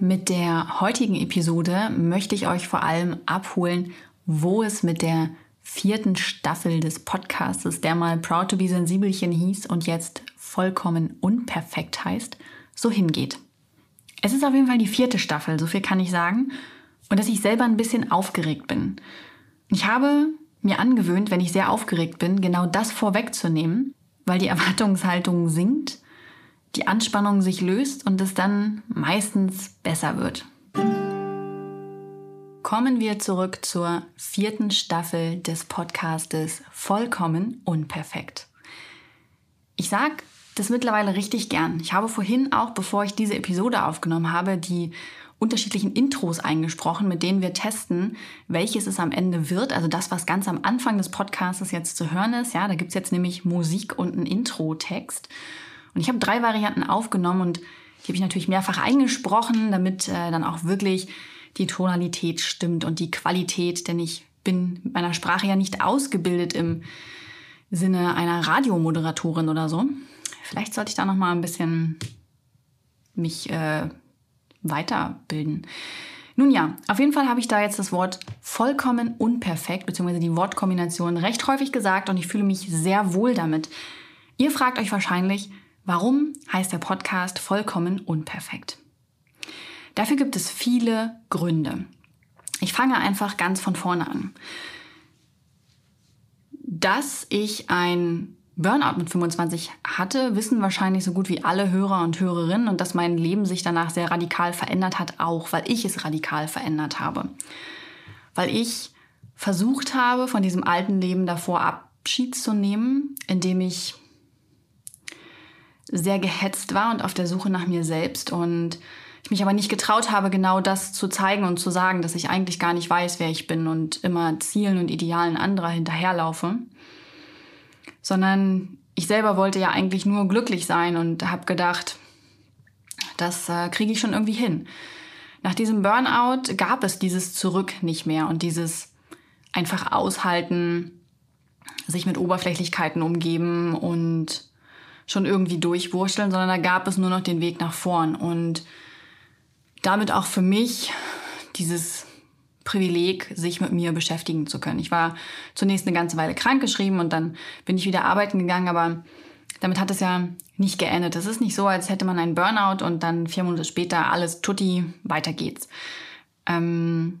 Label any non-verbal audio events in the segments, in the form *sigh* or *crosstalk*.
Mit der heutigen Episode möchte ich euch vor allem abholen, wo es mit der vierten Staffel des Podcasts, der mal Proud to be Sensibelchen hieß und jetzt vollkommen unperfekt heißt, so hingeht. Es ist auf jeden Fall die vierte Staffel, so viel kann ich sagen, und dass ich selber ein bisschen aufgeregt bin. Ich habe mir angewöhnt, wenn ich sehr aufgeregt bin, genau das vorwegzunehmen, weil die Erwartungshaltung sinkt, die Anspannung sich löst und es dann meistens besser wird. Kommen wir zurück zur vierten Staffel des Podcastes Vollkommen Unperfekt. Ich sage das mittlerweile richtig gern. Ich habe vorhin auch, bevor ich diese Episode aufgenommen habe, die unterschiedlichen Intros eingesprochen, mit denen wir testen, welches es am Ende wird. Also das, was ganz am Anfang des Podcasts jetzt zu hören ist. Ja, da gibt es jetzt nämlich Musik und einen Intro-Text. Und ich habe drei Varianten aufgenommen und die habe ich natürlich mehrfach eingesprochen, damit äh, dann auch wirklich die Tonalität stimmt und die Qualität, denn ich bin mit meiner Sprache ja nicht ausgebildet im Sinne einer Radiomoderatorin oder so. Vielleicht sollte ich da noch mal ein bisschen mich äh, weiterbilden. Nun ja, auf jeden Fall habe ich da jetzt das Wort vollkommen unperfekt, beziehungsweise die Wortkombination recht häufig gesagt und ich fühle mich sehr wohl damit. Ihr fragt euch wahrscheinlich, warum heißt der Podcast vollkommen unperfekt? Dafür gibt es viele Gründe. Ich fange einfach ganz von vorne an. Dass ich ein Burnout mit 25 hatte, wissen wahrscheinlich so gut wie alle Hörer und Hörerinnen und dass mein Leben sich danach sehr radikal verändert hat, auch weil ich es radikal verändert habe. Weil ich versucht habe, von diesem alten Leben davor Abschied zu nehmen, indem ich sehr gehetzt war und auf der Suche nach mir selbst und ich mich aber nicht getraut habe, genau das zu zeigen und zu sagen, dass ich eigentlich gar nicht weiß, wer ich bin und immer Zielen und Idealen anderer hinterherlaufe sondern ich selber wollte ja eigentlich nur glücklich sein und habe gedacht, das äh, kriege ich schon irgendwie hin. Nach diesem Burnout gab es dieses Zurück nicht mehr und dieses einfach aushalten, sich mit Oberflächlichkeiten umgeben und schon irgendwie durchwurschteln, sondern da gab es nur noch den Weg nach vorn und damit auch für mich dieses Privileg, sich mit mir beschäftigen zu können. Ich war zunächst eine ganze Weile krankgeschrieben und dann bin ich wieder arbeiten gegangen, aber damit hat es ja nicht geendet. Es ist nicht so, als hätte man einen Burnout und dann vier Monate später alles tutti, weiter geht's. Ähm,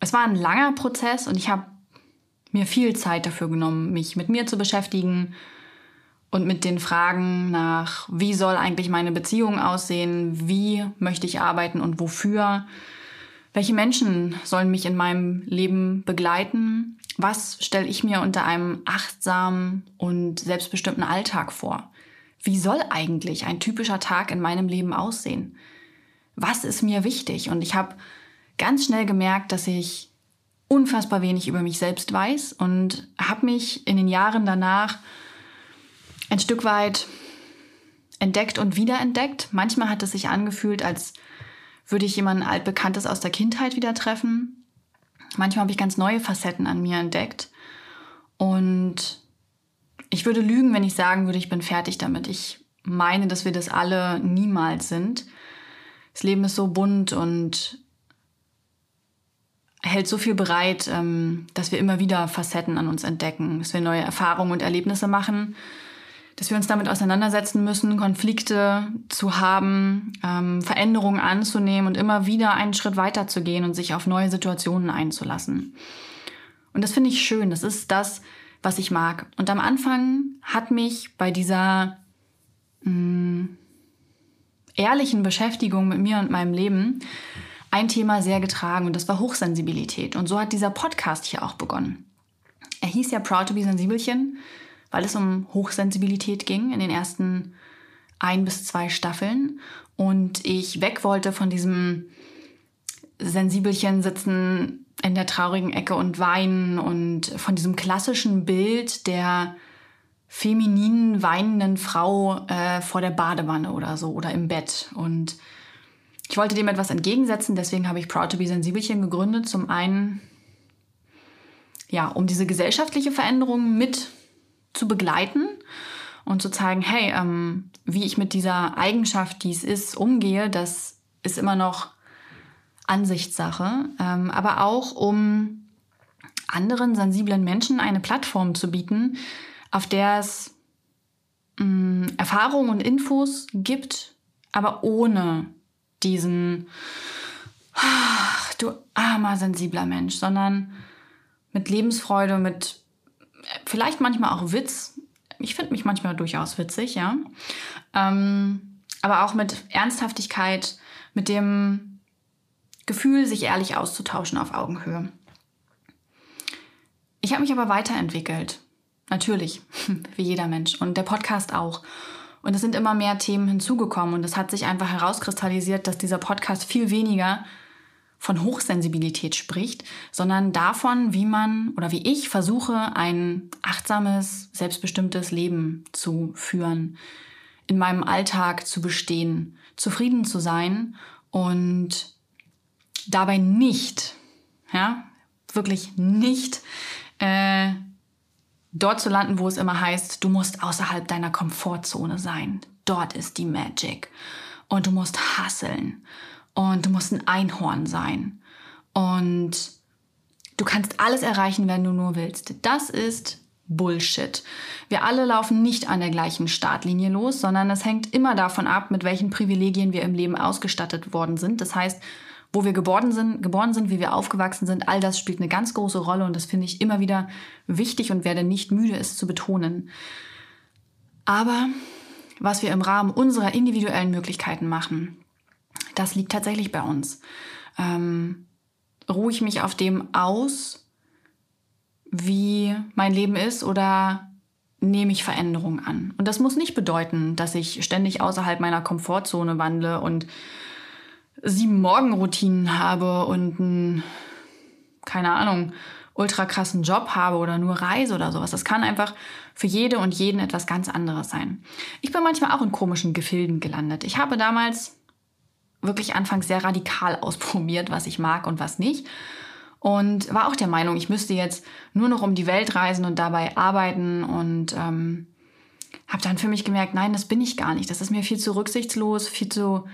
es war ein langer Prozess und ich habe mir viel Zeit dafür genommen, mich mit mir zu beschäftigen und mit den Fragen nach, wie soll eigentlich meine Beziehung aussehen, wie möchte ich arbeiten und wofür welche Menschen sollen mich in meinem Leben begleiten? Was stelle ich mir unter einem achtsamen und selbstbestimmten Alltag vor? Wie soll eigentlich ein typischer Tag in meinem Leben aussehen? Was ist mir wichtig? Und ich habe ganz schnell gemerkt, dass ich unfassbar wenig über mich selbst weiß und habe mich in den Jahren danach ein Stück weit entdeckt und wiederentdeckt. Manchmal hat es sich angefühlt, als würde ich jemanden altbekanntes aus der Kindheit wieder treffen. Manchmal habe ich ganz neue Facetten an mir entdeckt. Und ich würde lügen, wenn ich sagen würde, ich bin fertig damit. Ich meine, dass wir das alle niemals sind. Das Leben ist so bunt und hält so viel bereit, ähm, dass wir immer wieder Facetten an uns entdecken, dass wir neue Erfahrungen und Erlebnisse machen dass wir uns damit auseinandersetzen müssen, Konflikte zu haben, ähm, Veränderungen anzunehmen und immer wieder einen Schritt weiter zu gehen und sich auf neue Situationen einzulassen. Und das finde ich schön. Das ist das, was ich mag. Und am Anfang hat mich bei dieser mh, mm, ehrlichen Beschäftigung mit mir und meinem Leben ein Thema sehr getragen und das war Hochsensibilität. Und so hat dieser Podcast hier auch begonnen. Er hieß ja Proud to be Sensibelchen weil es um Hochsensibilität ging in den ersten ein bis zwei Staffeln und ich weg wollte von diesem Sensibelchen sitzen in der traurigen Ecke und weinen und von diesem klassischen Bild der femininen, weinenden Frau äh, vor der Badewanne oder so oder im Bett. Und ich wollte dem etwas entgegensetzen, deswegen habe ich Proud to be Sensibelchen gegründet. Zum einen, ja, um diese gesellschaftliche Veränderung mit zu begleiten und zu zeigen, hey, ähm, wie ich mit dieser Eigenschaft, die es ist, umgehe, das ist immer noch Ansichtssache, ähm, aber auch um anderen sensiblen Menschen eine Plattform zu bieten, auf der es mh, Erfahrungen und Infos gibt, aber ohne diesen, ach, du armer, sensibler Mensch, sondern mit Lebensfreude, mit vielleicht manchmal auch Witz. Ich finde mich manchmal durchaus witzig, ja. Ähm, aber auch mit Ernsthaftigkeit, mit dem Gefühl, sich ehrlich auszutauschen auf Augenhöhe. Ich habe mich aber weiterentwickelt. Natürlich, *laughs* wie jeder Mensch. Und der Podcast auch. Und es sind immer mehr Themen hinzugekommen. Und es hat sich einfach herauskristallisiert, dass dieser Podcast viel weniger von Hochsensibilität spricht, sondern davon, wie man oder wie ich versuche, ein achtsames, selbstbestimmtes Leben zu führen, in meinem Alltag zu bestehen, zufrieden zu sein und dabei nicht, ja, wirklich nicht äh, dort zu landen, wo es immer heißt, du musst außerhalb deiner Komfortzone sein. Dort ist die Magic. Und du musst hasseln. Und du musst ein Einhorn sein. Und du kannst alles erreichen, wenn du nur willst. Das ist Bullshit. Wir alle laufen nicht an der gleichen Startlinie los, sondern es hängt immer davon ab, mit welchen Privilegien wir im Leben ausgestattet worden sind. Das heißt, wo wir geboren sind, geboren sind, wie wir aufgewachsen sind, all das spielt eine ganz große Rolle und das finde ich immer wieder wichtig und werde nicht müde, es zu betonen. Aber was wir im Rahmen unserer individuellen Möglichkeiten machen, das liegt tatsächlich bei uns. Ähm, ruhe ich mich auf dem aus, wie mein Leben ist oder nehme ich Veränderungen an? Und das muss nicht bedeuten, dass ich ständig außerhalb meiner Komfortzone wandle und sieben Morgenroutinen habe und einen, keine Ahnung, ultra krassen Job habe oder nur reise oder sowas. Das kann einfach für jede und jeden etwas ganz anderes sein. Ich bin manchmal auch in komischen Gefilden gelandet. Ich habe damals wirklich anfangs sehr radikal ausprobiert, was ich mag und was nicht. Und war auch der Meinung, ich müsste jetzt nur noch um die Welt reisen und dabei arbeiten und ähm, habe dann für mich gemerkt, nein, das bin ich gar nicht. Das ist mir viel zu rücksichtslos, viel zu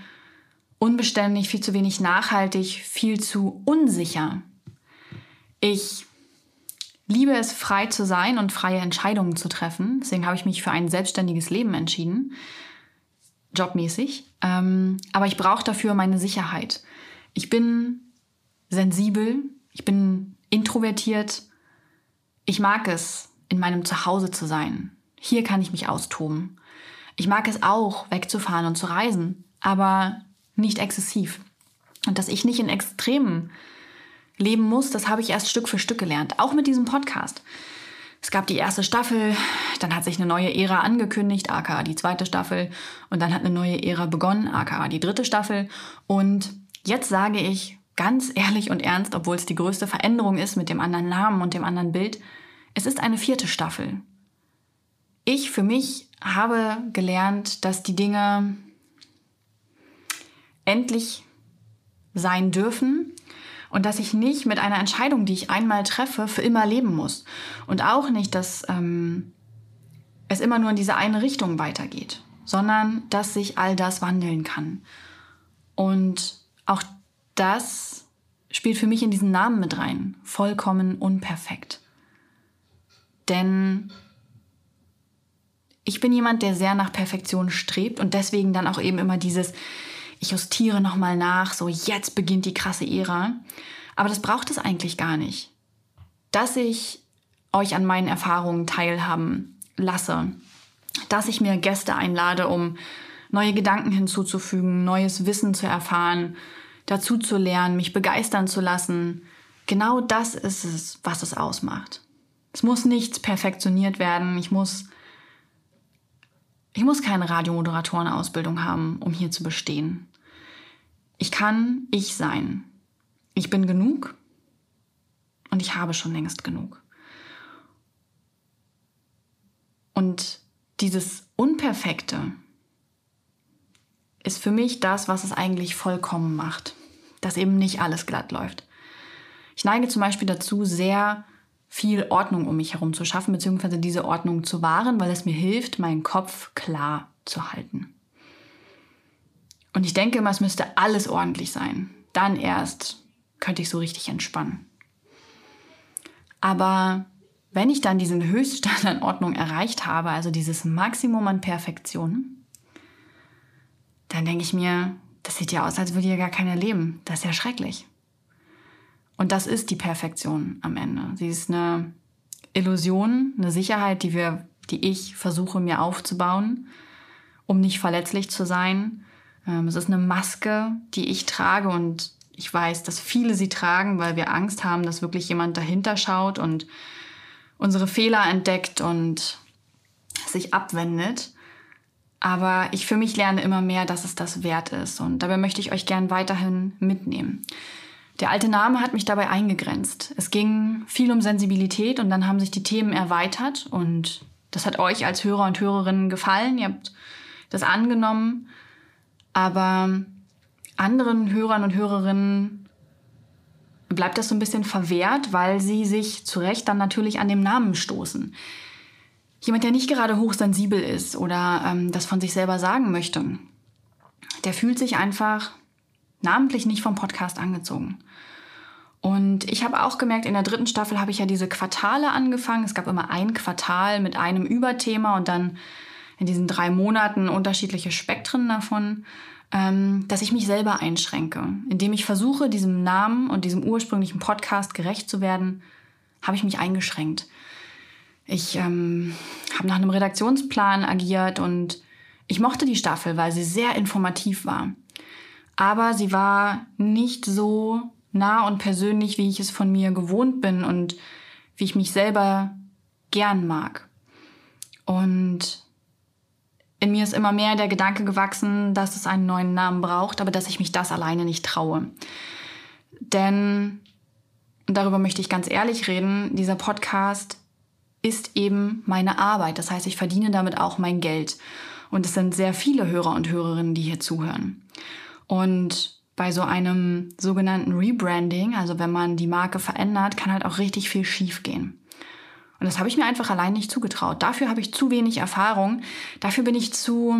unbeständig, viel zu wenig nachhaltig, viel zu unsicher. Ich liebe es, frei zu sein und freie Entscheidungen zu treffen. Deswegen habe ich mich für ein selbstständiges Leben entschieden, jobmäßig. Ähm, aber ich brauche dafür meine Sicherheit. Ich bin sensibel, ich bin introvertiert. Ich mag es, in meinem Zuhause zu sein. Hier kann ich mich austoben. Ich mag es auch, wegzufahren und zu reisen. Aber nicht exzessiv. Und dass ich nicht in Extremen leben muss, das habe ich erst Stück für Stück gelernt. Auch mit diesem Podcast. Es gab die erste Staffel, dann hat sich eine neue Ära angekündigt, aka die zweite Staffel, und dann hat eine neue Ära begonnen, aka die dritte Staffel. Und jetzt sage ich ganz ehrlich und ernst, obwohl es die größte Veränderung ist mit dem anderen Namen und dem anderen Bild, es ist eine vierte Staffel. Ich für mich habe gelernt, dass die Dinge endlich sein dürfen und dass ich nicht mit einer Entscheidung, die ich einmal treffe, für immer leben muss. Und auch nicht, dass ähm, es immer nur in diese eine Richtung weitergeht, sondern dass sich all das wandeln kann. Und auch das spielt für mich in diesen Namen mit rein. Vollkommen unperfekt. Denn ich bin jemand, der sehr nach Perfektion strebt und deswegen dann auch eben immer dieses, ich justiere nochmal nach, so jetzt beginnt die krasse Ära. Aber das braucht es eigentlich gar nicht. Dass ich euch an meinen Erfahrungen teilhaben lasse, dass ich mir Gäste einlade, um neue Gedanken hinzuzufügen, neues Wissen zu erfahren, dazu zu lernen, mich begeistern zu lassen. Genau das ist es, was es ausmacht. Es muss nichts perfektioniert werden. Ich muss ich muss keine Radiomoderatorenausbildung haben, um hier zu bestehen. Ich kann ich sein. Ich bin genug. und ich habe schon längst genug. Und dieses Unperfekte ist für mich das, was es eigentlich vollkommen macht, dass eben nicht alles glatt läuft. Ich neige zum Beispiel dazu, sehr viel Ordnung um mich herum zu schaffen, beziehungsweise diese Ordnung zu wahren, weil es mir hilft, meinen Kopf klar zu halten. Und ich denke immer, es müsste alles ordentlich sein. Dann erst könnte ich so richtig entspannen. Aber wenn ich dann diesen Höchststand an Ordnung erreicht habe, also dieses Maximum an Perfektion, dann denke ich mir, das sieht ja aus, als würde ja gar keiner leben. Das ist ja schrecklich. Und das ist die Perfektion am Ende. Sie ist eine Illusion, eine Sicherheit, die wir, die ich versuche mir aufzubauen, um nicht verletzlich zu sein. Ähm, es ist eine Maske, die ich trage und ich weiß, dass viele sie tragen, weil wir Angst haben, dass wirklich jemand dahinter schaut und unsere Fehler entdeckt und sich abwendet. Aber ich für mich lerne immer mehr, dass es das wert ist. Und dabei möchte ich euch gern weiterhin mitnehmen. Der alte Name hat mich dabei eingegrenzt. Es ging viel um Sensibilität und dann haben sich die Themen erweitert und das hat euch als Hörer und Hörerinnen gefallen. Ihr habt das angenommen. Aber anderen Hörern und Hörerinnen bleibt das so ein bisschen verwehrt, weil sie sich zu Recht dann natürlich an dem Namen stoßen. Jemand, der nicht gerade hochsensibel ist oder ähm, das von sich selber sagen möchte, der fühlt sich einfach namentlich nicht vom Podcast angezogen. Und ich habe auch gemerkt, in der dritten Staffel habe ich ja diese Quartale angefangen. Es gab immer ein Quartal mit einem Überthema und dann in diesen drei Monaten unterschiedliche Spektren davon, ähm, dass ich mich selber einschränke. Indem ich versuche, diesem Namen und diesem ursprünglichen Podcast gerecht zu werden, habe ich mich eingeschränkt. Ich ähm, habe nach einem Redaktionsplan agiert und ich mochte die Staffel, weil sie sehr informativ war. Aber sie war nicht so nah und persönlich, wie ich es von mir gewohnt bin und wie ich mich selber gern mag. Und in mir ist immer mehr der Gedanke gewachsen, dass es einen neuen Namen braucht, aber dass ich mich das alleine nicht traue. Denn, darüber möchte ich ganz ehrlich reden, dieser Podcast ist eben meine Arbeit. Das heißt, ich verdiene damit auch mein Geld. Und es sind sehr viele Hörer und Hörerinnen, die hier zuhören. Und bei so einem sogenannten Rebranding, also wenn man die Marke verändert, kann halt auch richtig viel schiefgehen. Und das habe ich mir einfach allein nicht zugetraut. Dafür habe ich zu wenig Erfahrung. Dafür bin ich zu,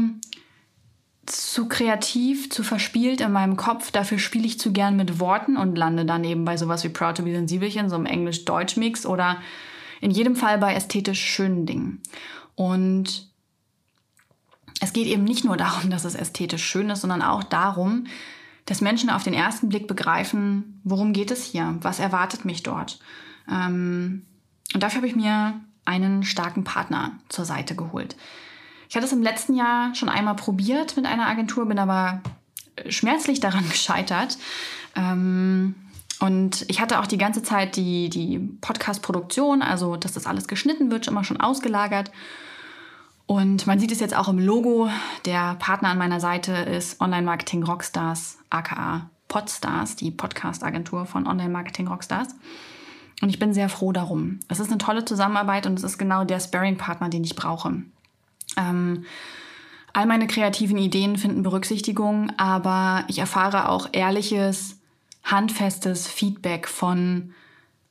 zu kreativ, zu verspielt in meinem Kopf. Dafür spiele ich zu gern mit Worten und lande dann eben bei sowas wie Proud to be Sensibelchen, so einem Englisch-Deutsch-Mix oder in jedem Fall bei ästhetisch schönen Dingen. Und es geht eben nicht nur darum, dass es ästhetisch schön ist, sondern auch darum, dass Menschen auf den ersten Blick begreifen, worum geht es hier, was erwartet mich dort. Ähm, und dafür habe ich mir einen starken Partner zur Seite geholt. Ich hatte es im letzten Jahr schon einmal probiert mit einer Agentur, bin aber schmerzlich daran *laughs* gescheitert. Ähm, und ich hatte auch die ganze Zeit die, die Podcast-Produktion, also dass das alles geschnitten wird, immer schon ausgelagert. Und man sieht es jetzt auch im Logo. Der Partner an meiner Seite ist Online Marketing Rockstars, aka Podstars, die Podcast-Agentur von Online Marketing Rockstars. Und ich bin sehr froh darum. Es ist eine tolle Zusammenarbeit und es ist genau der Sparing-Partner, den ich brauche. Ähm, all meine kreativen Ideen finden Berücksichtigung, aber ich erfahre auch ehrliches, handfestes Feedback von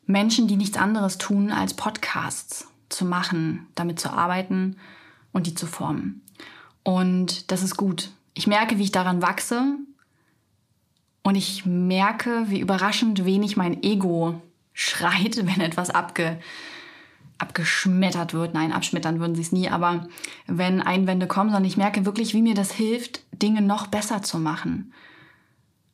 Menschen, die nichts anderes tun, als Podcasts zu machen, damit zu arbeiten und die zu formen. Und das ist gut. Ich merke, wie ich daran wachse und ich merke, wie überraschend wenig mein Ego schreit, *laughs* wenn etwas abge, abgeschmettert wird. Nein, abschmettern würden sie es nie, aber wenn Einwände kommen, sondern ich merke wirklich, wie mir das hilft, Dinge noch besser zu machen,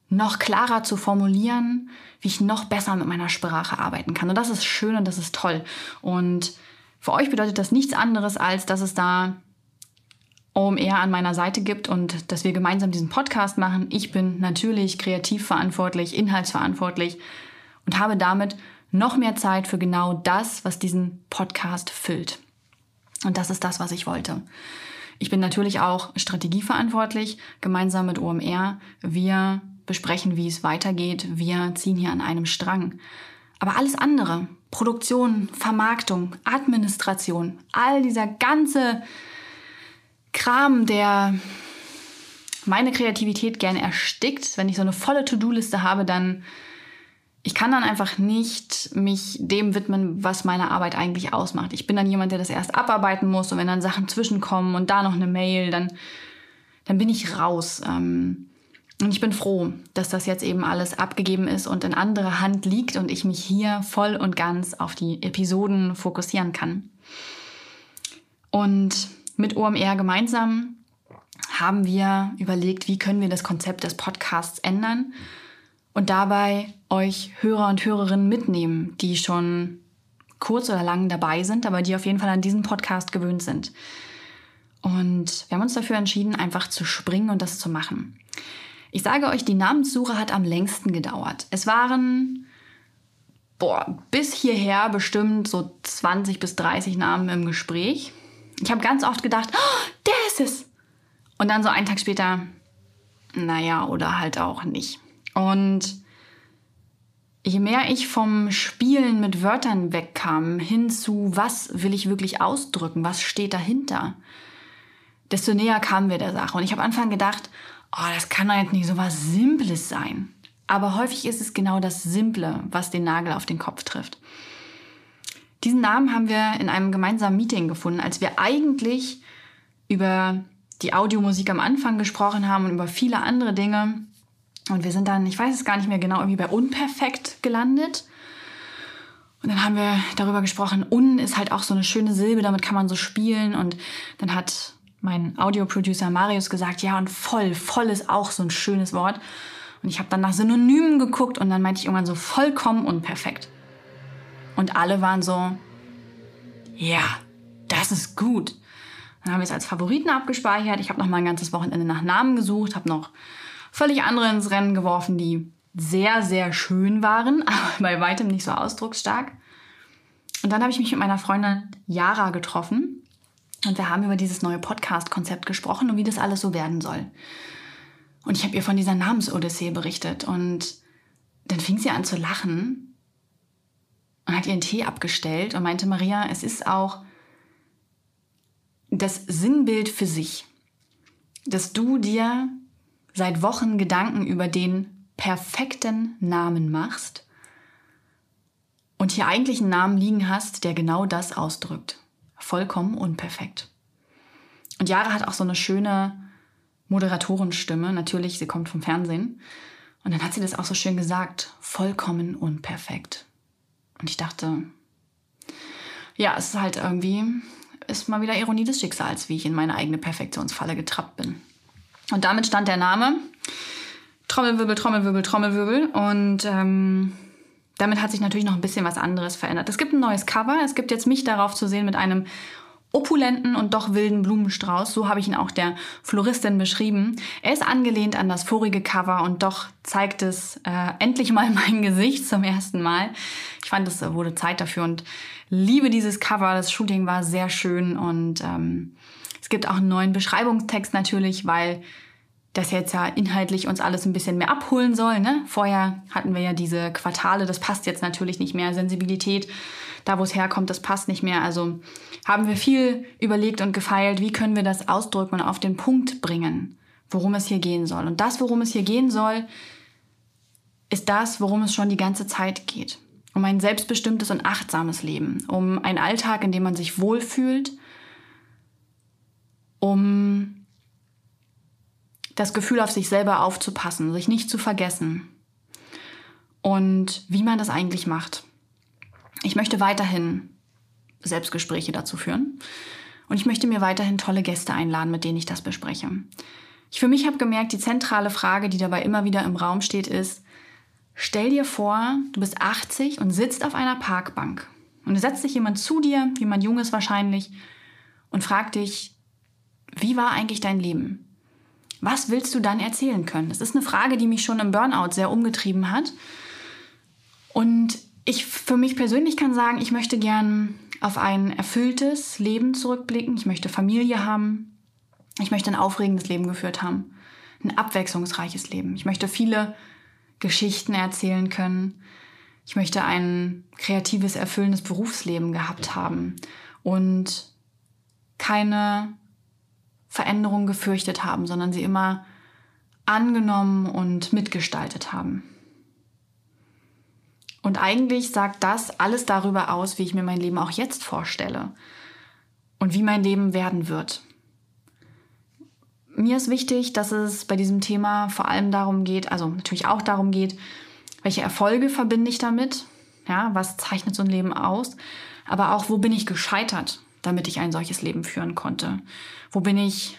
noch klarer zu formulieren, wie ich noch besser mit meiner Sprache arbeiten kann. Und das ist schön und das ist toll. Und für euch bedeutet das nichts anderes, als dass es da OMR an meiner Seite gibt und dass wir gemeinsam diesen Podcast machen. Ich bin natürlich kreativ verantwortlich, inhaltsverantwortlich und habe damit noch mehr Zeit für genau das, was diesen Podcast füllt. Und das ist das, was ich wollte. Ich bin natürlich auch strategieverantwortlich, gemeinsam mit OMR. Wir besprechen, wie es weitergeht. Wir ziehen hier an einem Strang. Aber alles andere, Produktion, Vermarktung, Administration, all dieser ganze Kram, der meine Kreativität gerne erstickt, wenn ich so eine volle To-Do-Liste habe, dann ich kann dann einfach nicht mich dem widmen, was meine Arbeit eigentlich ausmacht. Ich bin dann jemand, der das erst abarbeiten muss und wenn dann Sachen zwischenkommen und da noch eine Mail, dann, dann bin ich raus. Ähm, und ich bin froh, dass das jetzt eben alles abgegeben ist und in andere Hand liegt und ich mich hier voll und ganz auf die Episoden fokussieren kann. Und mit OMR gemeinsam haben wir überlegt, wie können wir das Konzept des Podcasts ändern und dabei euch Hörer und Hörerinnen mitnehmen, die schon kurz oder lang dabei sind, aber die auf jeden Fall an diesen Podcast gewöhnt sind. Und wir haben uns dafür entschieden, einfach zu springen und das zu machen. Ich sage euch, die Namenssuche hat am längsten gedauert. Es waren boah, bis hierher bestimmt so 20 bis 30 Namen im Gespräch. Ich habe ganz oft gedacht, oh, der ist es. Und dann so einen Tag später, naja, oder halt auch nicht. Und je mehr ich vom Spielen mit Wörtern wegkam, hin zu, was will ich wirklich ausdrücken, was steht dahinter, desto näher kamen wir der Sache. Und ich habe Anfang gedacht, oh, das kann doch jetzt nicht so was Simples sein. Aber häufig ist es genau das Simple, was den Nagel auf den Kopf trifft. Diesen Namen haben wir in einem gemeinsamen Meeting gefunden, als wir eigentlich über die Audiomusik am Anfang gesprochen haben und über viele andere Dinge. Und wir sind dann, ich weiß es gar nicht mehr genau, irgendwie bei Unperfekt gelandet. Und dann haben wir darüber gesprochen, Un ist halt auch so eine schöne Silbe, damit kann man so spielen. Und dann hat mein Audioproducer Marius gesagt, ja, und voll, voll ist auch so ein schönes Wort. Und ich habe dann nach Synonymen geguckt und dann meinte ich irgendwann so vollkommen unperfekt. Und alle waren so, ja, das ist gut. Dann haben wir es als Favoriten abgespeichert. Ich habe noch mal ein ganzes Wochenende nach Namen gesucht, habe noch völlig andere ins Rennen geworfen, die sehr, sehr schön waren, *laughs* aber bei weitem nicht so ausdrucksstark. Und dann habe ich mich mit meiner Freundin Yara getroffen und wir haben über dieses neue Podcast-Konzept gesprochen und wie das alles so werden soll. Und ich habe ihr von dieser Namensodyssee berichtet und dann fing sie an zu lachen und hat ihren Tee abgestellt und meinte, Maria, es ist auch das Sinnbild für sich, dass du dir seit Wochen Gedanken über den perfekten Namen machst und hier eigentlich einen Namen liegen hast, der genau das ausdrückt. Vollkommen unperfekt. Und Jara hat auch so eine schöne Moderatorenstimme. Natürlich, sie kommt vom Fernsehen. Und dann hat sie das auch so schön gesagt. Vollkommen unperfekt. Und ich dachte, ja, es ist halt irgendwie, ist mal wieder Ironie des Schicksals, wie ich in meine eigene Perfektionsfalle getrappt bin. Und damit stand der Name Trommelwirbel, Trommelwirbel, Trommelwirbel. Und ähm, damit hat sich natürlich noch ein bisschen was anderes verändert. Es gibt ein neues Cover. Es gibt jetzt mich darauf zu sehen mit einem opulenten und doch wilden Blumenstrauß. So habe ich ihn auch der Floristin beschrieben. Er ist angelehnt an das vorige Cover und doch zeigt es äh, endlich mal *laughs* mein Gesicht zum ersten Mal. Ich fand, es wurde Zeit dafür und liebe dieses Cover. Das Shooting war sehr schön und ähm, es gibt auch einen neuen Beschreibungstext natürlich, weil das jetzt ja inhaltlich uns alles ein bisschen mehr abholen soll. Ne? Vorher hatten wir ja diese Quartale, das passt jetzt natürlich nicht mehr. Sensibilität, da wo es herkommt, das passt nicht mehr. Also haben wir viel überlegt und gefeilt, wie können wir das ausdrücken und auf den Punkt bringen, worum es hier gehen soll. Und das, worum es hier gehen soll, ist das, worum es schon die ganze Zeit geht. Um ein selbstbestimmtes und achtsames Leben, um einen Alltag, in dem man sich wohlfühlt, um das Gefühl auf sich selber aufzupassen, sich nicht zu vergessen und wie man das eigentlich macht. Ich möchte weiterhin Selbstgespräche dazu führen und ich möchte mir weiterhin tolle Gäste einladen, mit denen ich das bespreche. Ich für mich habe gemerkt, die zentrale Frage, die dabei immer wieder im Raum steht, ist, stell dir vor, du bist 80 und sitzt auf einer Parkbank und es setzt sich jemand zu dir, jemand Junges wahrscheinlich, und fragt dich, wie war eigentlich dein Leben? Was willst du dann erzählen können? Das ist eine Frage, die mich schon im Burnout sehr umgetrieben hat. Und ich für mich persönlich kann sagen, ich möchte gern auf ein erfülltes Leben zurückblicken. Ich möchte Familie haben. Ich möchte ein aufregendes Leben geführt haben. Ein abwechslungsreiches Leben. Ich möchte viele Geschichten erzählen können. Ich möchte ein kreatives, erfüllendes Berufsleben gehabt haben und keine Veränderung gefürchtet haben, sondern sie immer angenommen und mitgestaltet haben. Und eigentlich sagt das alles darüber aus, wie ich mir mein Leben auch jetzt vorstelle und wie mein Leben werden wird. Mir ist wichtig, dass es bei diesem Thema vor allem darum geht, also natürlich auch darum geht, welche Erfolge verbinde ich damit, ja, was zeichnet so ein Leben aus, aber auch, wo bin ich gescheitert, damit ich ein solches Leben führen konnte. Wo bin ich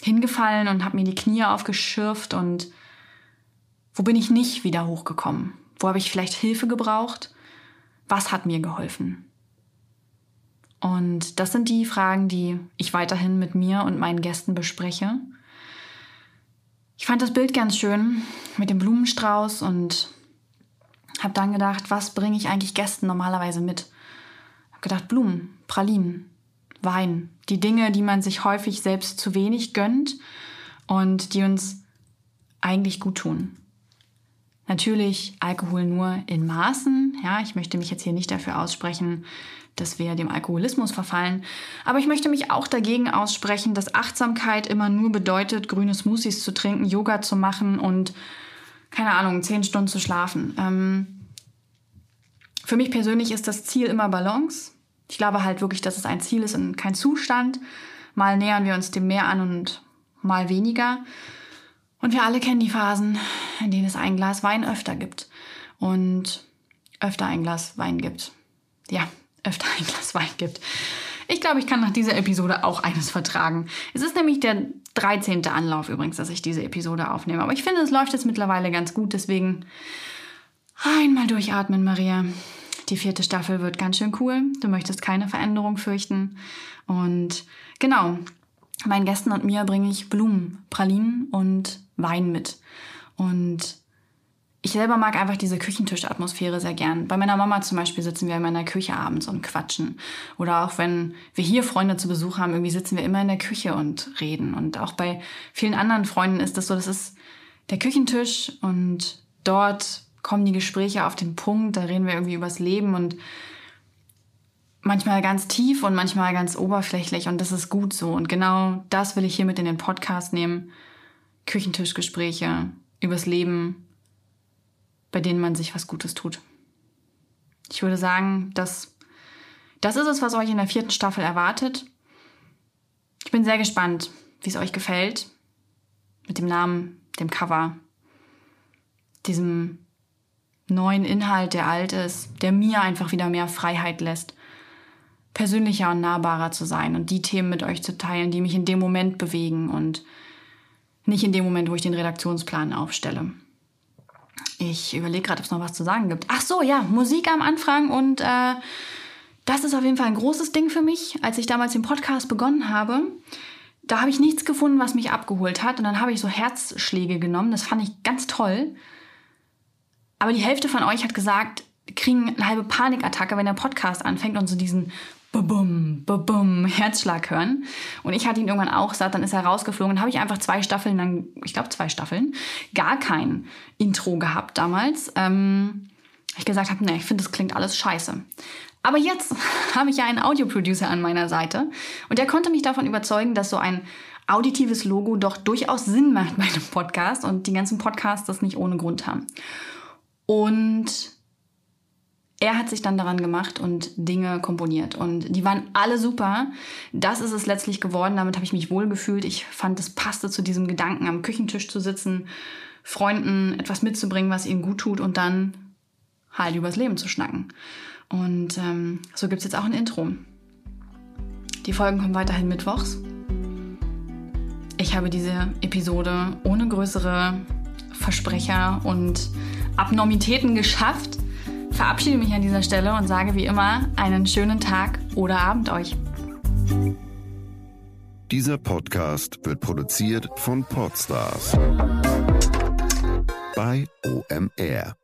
hingefallen und habe mir die Knie aufgeschürft und wo bin ich nicht wieder hochgekommen? Wo habe ich vielleicht Hilfe gebraucht? Was hat mir geholfen? Und das sind die Fragen, die ich weiterhin mit mir und meinen Gästen bespreche. Ich fand das Bild ganz schön mit dem Blumenstrauß und habe dann gedacht, was bringe ich eigentlich Gästen normalerweise mit? Habe gedacht, Blumen, Pralinen, Wein, die Dinge, die man sich häufig selbst zu wenig gönnt und die uns eigentlich gut tun. Natürlich Alkohol nur in Maßen. Ja, ich möchte mich jetzt hier nicht dafür aussprechen, dass wir dem Alkoholismus verfallen. Aber ich möchte mich auch dagegen aussprechen, dass Achtsamkeit immer nur bedeutet, grüne Smoothies zu trinken, Yoga zu machen und, keine Ahnung, zehn Stunden zu schlafen. Ähm, für mich persönlich ist das Ziel immer Balance. Ich glaube halt wirklich, dass es ein Ziel ist und kein Zustand. Mal nähern wir uns dem mehr an und mal weniger. Und wir alle kennen die Phasen, in denen es ein Glas Wein öfter gibt und öfter ein Glas Wein gibt. Ja, öfter ein Glas Wein gibt. Ich glaube, ich kann nach dieser Episode auch eines vertragen. Es ist nämlich der 13. Anlauf übrigens, dass ich diese Episode aufnehme. Aber ich finde, es läuft jetzt mittlerweile ganz gut. Deswegen einmal durchatmen, Maria. Die vierte Staffel wird ganz schön cool. Du möchtest keine Veränderung fürchten. Und genau, meinen Gästen und mir bringe ich Blumen, Pralinen und Wein mit. Und ich selber mag einfach diese Küchentischatmosphäre sehr gern. Bei meiner Mama zum Beispiel sitzen wir in meiner Küche abends und quatschen. Oder auch wenn wir hier Freunde zu Besuch haben, irgendwie sitzen wir immer in der Küche und reden. Und auch bei vielen anderen Freunden ist das so, das ist der Küchentisch und dort kommen die Gespräche auf den Punkt, da reden wir irgendwie übers Leben und manchmal ganz tief und manchmal ganz oberflächlich und das ist gut so. Und genau das will ich hier mit in den Podcast nehmen. Küchentischgespräche übers Leben, bei denen man sich was Gutes tut. Ich würde sagen, dass das ist es, was euch in der vierten Staffel erwartet. Ich bin sehr gespannt, wie es euch gefällt. Mit dem Namen, dem Cover, diesem neuen Inhalt, der alt ist, der mir einfach wieder mehr Freiheit lässt, persönlicher und nahbarer zu sein und die Themen mit euch zu teilen, die mich in dem Moment bewegen und nicht in dem Moment, wo ich den Redaktionsplan aufstelle. Ich überlege gerade, ob es noch was zu sagen gibt. Ach so, ja, Musik am Anfang und äh, das ist auf jeden Fall ein großes Ding für mich. Als ich damals den Podcast begonnen habe, da habe ich nichts gefunden, was mich abgeholt hat und dann habe ich so Herzschläge genommen. Das fand ich ganz toll. Aber die Hälfte von euch hat gesagt, kriegen eine halbe Panikattacke, wenn der Podcast anfängt und so diesen Bum, bum, Herzschlag hören. Und ich hatte ihn irgendwann auch satt, dann ist er rausgeflogen. Dann habe ich einfach zwei Staffeln lang, ich glaube zwei Staffeln, gar kein Intro gehabt damals. Ähm, ich gesagt habe, ne, ich finde, das klingt alles scheiße. Aber jetzt *laughs* habe ich ja einen Audioproducer an meiner Seite und der konnte mich davon überzeugen, dass so ein auditives Logo doch durchaus Sinn macht bei einem Podcast und die ganzen Podcasts das nicht ohne Grund haben. Und er hat sich dann daran gemacht und Dinge komponiert. Und die waren alle super. Das ist es letztlich geworden. Damit habe ich mich wohlgefühlt. Ich fand, es passte zu diesem Gedanken, am Küchentisch zu sitzen, Freunden etwas mitzubringen, was ihnen gut tut und dann halt übers Leben zu schnacken. Und ähm, so gibt es jetzt auch ein Intro. Die Folgen kommen weiterhin mittwochs. Ich habe diese Episode ohne größere Versprecher und Abnormitäten geschafft verabschiede mich an dieser Stelle und sage wie immer einen schönen Tag oder Abend euch. Dieser Podcast wird produziert von Podstars bei OMR.